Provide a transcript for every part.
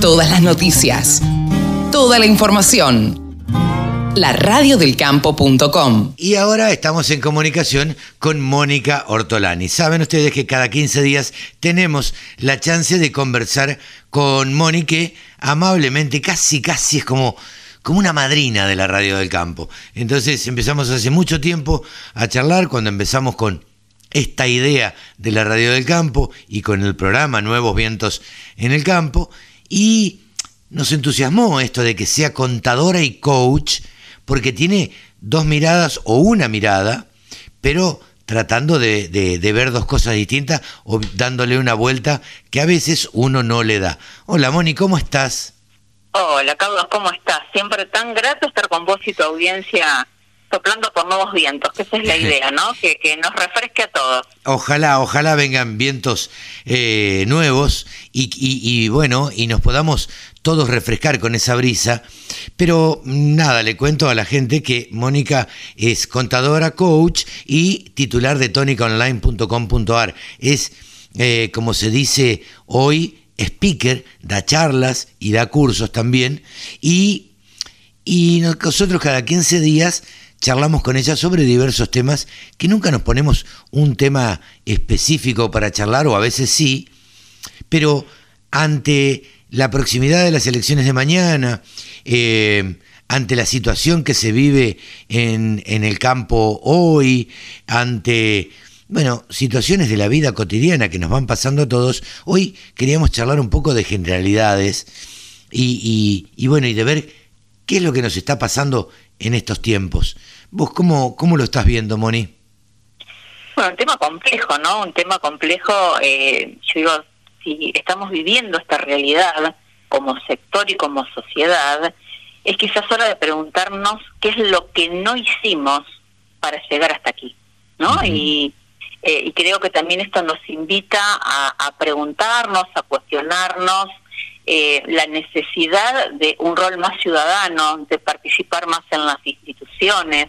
Todas las noticias. Toda la información. La radiodelcampo.com. Y ahora estamos en comunicación con Mónica Ortolani. Saben ustedes que cada 15 días tenemos la chance de conversar con Mónica amablemente, casi, casi es como como una madrina de la radio del campo. Entonces empezamos hace mucho tiempo a charlar cuando empezamos con esta idea de la radio del campo y con el programa Nuevos Vientos en el Campo y nos entusiasmó esto de que sea contadora y coach porque tiene dos miradas o una mirada, pero tratando de, de, ver dos cosas distintas o dándole una vuelta que a veces uno no le da. Hola Moni, ¿cómo estás? Hola Carlos, ¿cómo estás? Siempre tan grato estar con vos y tu audiencia soplando por nuevos vientos, que esa es la idea, ¿no? Que, que nos refresque a todos. Ojalá, ojalá vengan vientos eh, nuevos y, y, bueno, y nos podamos todos refrescar con esa brisa. Pero nada, le cuento a la gente que Mónica es contadora, coach y titular de tonicaonline.com.ar. Es, eh, como se dice hoy, speaker, da charlas y da cursos también. Y, y nosotros cada 15 días charlamos con ella sobre diversos temas que nunca nos ponemos un tema específico para charlar, o a veces sí, pero ante la proximidad de las elecciones de mañana, eh, ante la situación que se vive en, el campo hoy, ante bueno, situaciones de la vida cotidiana que nos van pasando a todos, hoy queríamos charlar un poco de generalidades y, bueno, y de ver qué es lo que nos está pasando en estos tiempos. ¿Vos cómo, cómo lo estás viendo, Moni? Bueno, un tema complejo, ¿no? Un tema complejo, eh, yo digo, si estamos viviendo esta realidad como sector y como sociedad, es quizás hora de preguntarnos qué es lo que no hicimos para llegar hasta aquí, ¿no? Y eh, y creo que también esto nos invita a, preguntarnos, a cuestionarnos eh, la necesidad de un rol más ciudadano, de participar más en las instituciones.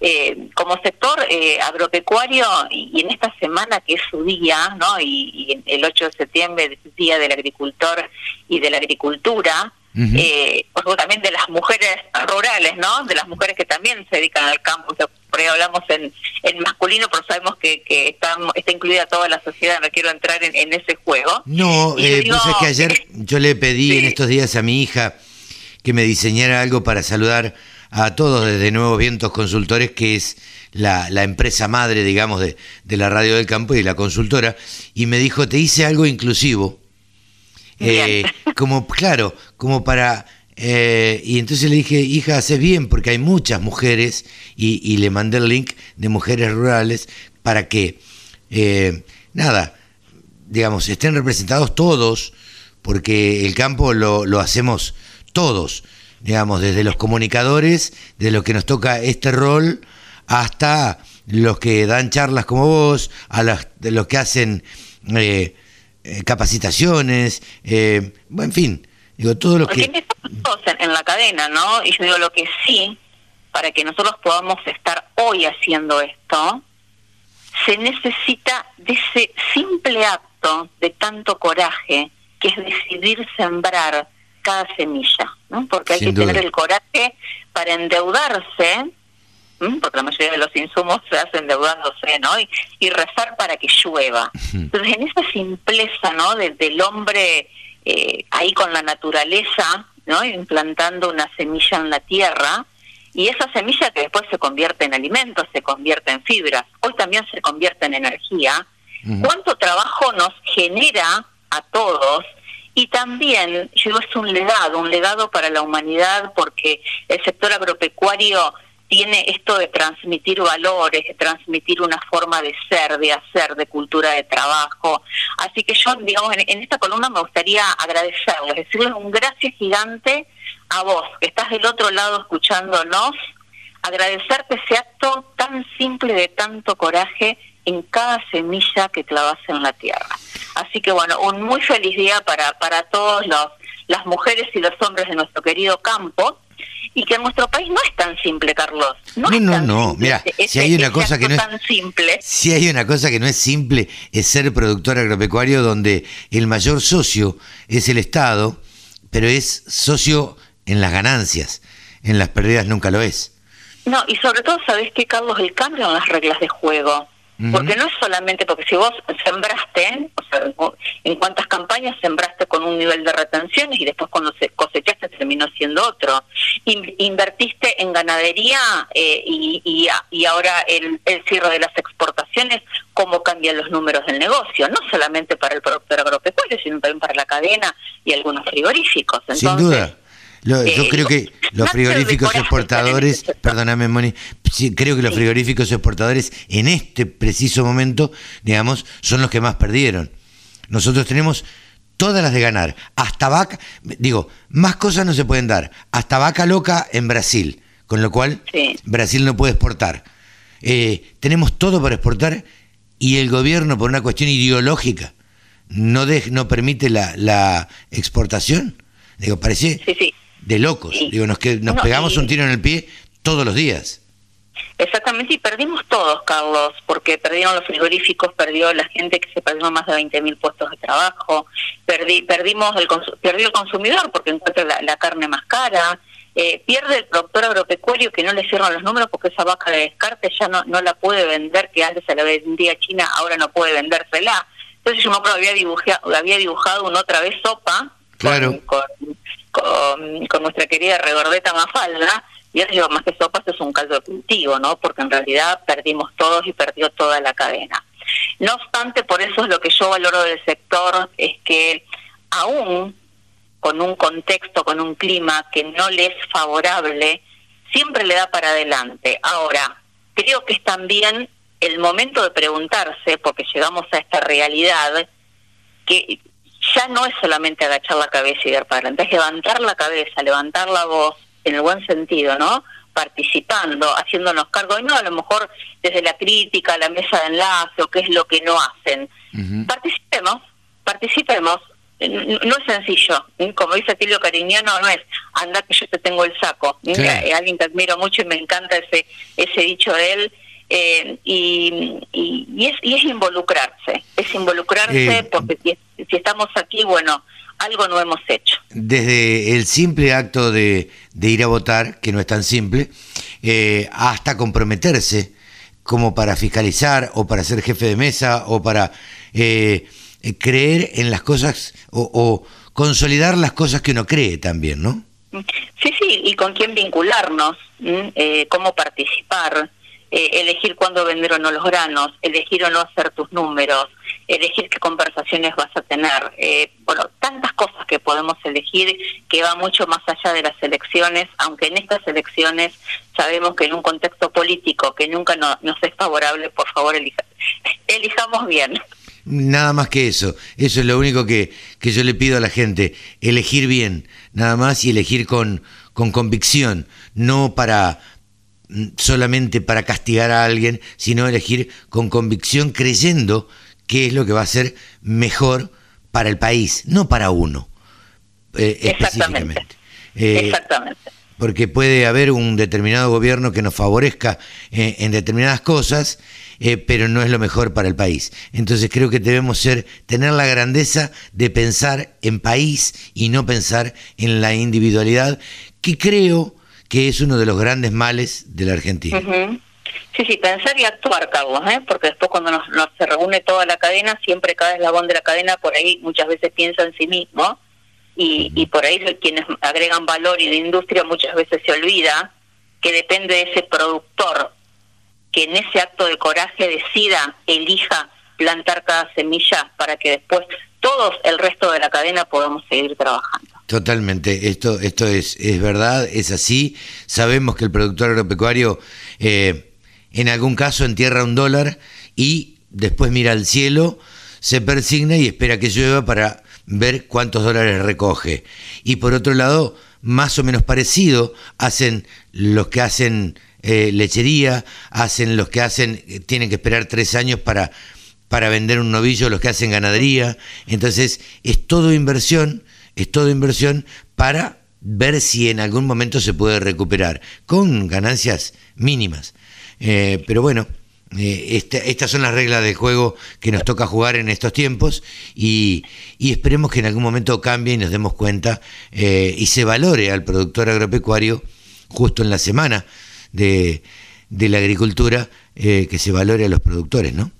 Eh, como sector agropecuario, y, en esta semana que es su día, ¿no? y, y el 8 de septiembre Día del Agricultor y de la Agricultura, eh, también de las mujeres rurales, ¿no? De las mujeres que también se dedican al campo. por ahí hablamos en, en masculino, pero sabemos que, que está, está incluida toda la sociedad. No quiero entrar en, ese juego. No, eh, pues es que ayer yo le pedí en estos días a mi hija que me diseñara algo para saludar a todos desde Nuevos Vientos Consultores, que es la, la empresa madre, digamos, de, de la radio del campo y la consultora, y me dijo, te hice algo inclusivo eh, como, claro, como para... Eh, y entonces le dije, hija, haces bien, porque hay muchas mujeres, y, le mandé el link de mujeres rurales para que, eh, nada, digamos, estén representados todos, porque el campo lo, lo hacemos todos, digamos, desde los comunicadores, de los que nos toca este rol, hasta los que dan charlas como vos, a las, de los que hacen eh, eh, capacitaciones, eh, en fin, digo, todo lo que... En, en la cadena, ¿no? Y yo digo, lo que sí, para que nosotros podamos estar hoy haciendo esto, se necesita de ese simple acto de tanto coraje, que es decidir sembrar cada semilla, ¿no? Porque hay que tener el coraje para endeudarse porque la mayoría de los insumos se hacen endeudándose, ¿no? Y, rezar para que llueva. Entonces, en esa simpleza, ¿no? del hombre eh, ahí con la naturaleza, ¿no? Implantando una semilla en la tierra, y esa semilla que después se convierte en alimentos, se convierte en fibras, hoy también se convierte en energía. ¿Cuánto trabajo nos genera a todos? Y también, yo es un legado, un legado para la humanidad, porque el sector agropecuario tiene esto de transmitir valores, de transmitir una forma de ser, de hacer, de cultura de trabajo. Así que yo, digamos, en, esta columna me gustaría agradecerles, decirles un gracias gigante a vos, que estás del otro lado escuchándonos, agradecerte ese acto tan simple de tanto coraje en cada semilla que clavas en la tierra. Así que bueno, un muy feliz día para, para todos los las mujeres y los hombres de nuestro querido campo y que en nuestro país no es tan simple, Carlos. No, no, no, Mira, si hay una cosa que no es tan simple. Si hay una cosa que no es simple es ser productor agropecuario donde el mayor socio es el Estado pero es socio en las ganancias, en las pérdidas nunca lo es. No, y sobre todo, ¿sabés qué, Carlos? El cambio en las reglas de juego. Porque no es solamente porque si vos sembraste, o sea, en cuántas campañas sembraste con un nivel de retenciones y después cuando se cosechaste terminó siendo otro. invertiste en ganadería eh, y, y, ahora el, el, cierre de las exportaciones, cómo cambian los números del negocio, no solamente para el productor agropecuario, sino también para la cadena y algunos frigoríficos. Sin duda yo eh, creo que los frigoríficos exportadores, perdóname Moni, creo que los frigoríficos exportadores en este preciso momento, digamos, son los que más perdieron. Nosotros tenemos todas las de ganar, hasta vaca, digo, más cosas no se pueden dar, hasta vaca loca en Brasil, con lo cual Brasil no puede exportar. Eh, tenemos todo para exportar y el gobierno, por una cuestión ideológica, no, no permite la, la exportación. Digo, parece sí, sí de locos. Digo, nos, que, nos pegamos un tiro en el pie todos los días. Exactamente, y perdimos todos, Carlos, porque perdieron los frigoríficos, perdió la gente que se perdió más de 20 mil puestos de trabajo, perdí, perdimos el, perdió el consumidor porque encuentra la, carne más cara, eh, pierde el productor agropecuario que no le cierran los números porque esa vaca de descarte ya no, no la puede vender, que antes se la vendía a China, ahora no puede vendérsela. Entonces yo me acuerdo, había dibujado, había dibujado una otra vez sopa claro con, nuestra querida regordeta Mafalda, y digo, más que sopas es un caldo de cultivo, ¿no? Porque en realidad perdimos todos y perdió toda la cadena. No obstante, por eso es lo que yo valoro del sector, es que aún con un contexto, con un clima que no le es favorable, siempre le da para adelante. Ahora, creo que es también el momento de preguntarse, porque llegamos a esta realidad, que ya no es solamente agachar la cabeza y dar para adelante, es levantar la cabeza, levantar la voz, en el buen sentido, ¿no? Participando, haciéndonos cargo, y no a lo mejor desde la crítica, la mesa de enlace o qué es lo que no hacen. Participemos, participemos. No es sencillo, como dice Tilio Cariñano, no es anda que yo te tengo el saco. Alguien que admiro mucho y me encanta ese, ese dicho de él, eh, y, y, es, y es involucrarse, es involucrarse eh, porque si, si, estamos aquí, bueno, algo no hemos hecho. Desde el simple acto de, de ir a votar, que no es tan simple, eh, hasta comprometerse como para fiscalizar o para ser jefe de mesa o para creer en las cosas o, o consolidar las cosas que uno cree también, ¿no? Sí, sí, y con quién vincularnos, eh, cómo participar. Eh, elegir cuándo vender o no los granos, elegir o no hacer tus números, elegir qué conversaciones vas a tener. Eh, bueno, tantas cosas que podemos elegir que va mucho más allá de las elecciones, aunque en estas elecciones sabemos que en un contexto político que nunca nos es favorable, por favor, elijamos bien. Nada más que eso, eso es lo único que, que yo le pido a la gente, elegir bien, nada más y elegir con, con convicción, no para solamente para castigar a alguien, sino elegir con convicción creyendo qué es lo que va a ser mejor para el país, no para uno eh, específicamente. Eh, Exactamente. Porque puede haber un determinado gobierno que nos favorezca eh, en determinadas cosas, pero no es lo mejor para el país. Entonces creo que debemos ser, tener la grandeza de pensar en país y no pensar en la individualidad, que creo que es uno de los grandes males de la Argentina. Sí, sí, pensar y actuar, Carlos, ¿eh? porque después cuando nos, se reúne toda la cadena, siempre cada eslabón de la cadena por ahí muchas veces piensa en sí mismo y, y por ahí quienes agregan valor y de industria muchas veces se olvida que depende de ese productor que en ese acto de coraje decida, elija plantar cada semilla para que después todos el resto de la cadena podamos seguir trabajando. Totalmente, esto, esto es, es verdad, es así. Sabemos que el productor agropecuario eh, en algún caso entierra un dólar y después mira al cielo, se persigna y espera que llueva para ver cuántos dólares recoge. Y por otro lado, más o menos parecido, hacen los que hacen eh, lechería, hacen los que hacen, eh, tienen que esperar tres años para, para vender un novillo, los que hacen ganadería. Entonces, es todo inversión es toda inversión para ver si en algún momento se puede recuperar, con ganancias mínimas. Eh, pero bueno, eh, estas son las reglas del juego que nos toca jugar en estos tiempos y, esperemos que en algún momento cambie y nos demos cuenta eh, y se valore al productor agropecuario justo en la semana de, la agricultura, que se valore a los productores, ¿no?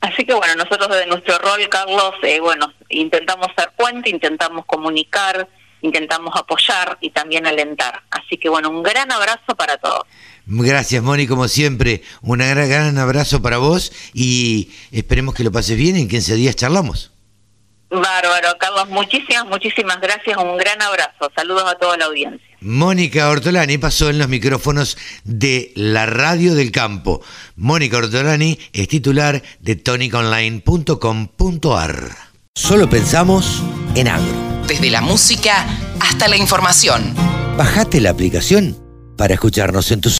Así que bueno, nosotros desde nuestro rol, Carlos, bueno, intentamos ser puente, intentamos comunicar, intentamos apoyar y también alentar. Así que bueno, un gran abrazo para todos. Gracias, Moni, como siempre. Un gran, gran abrazo para vos y esperemos que lo pases bien. En 15 días charlamos. Bárbaro, Carlos, muchísimas, muchísimas gracias. Un gran abrazo. Saludos a toda la audiencia. Mónica Ortolani pasó en los micrófonos de la Radio del Campo. Mónica Ortolani es titular de toniconline.com.ar. Solo pensamos en agro. Desde la música hasta la información. Bajate la aplicación para escucharnos en tus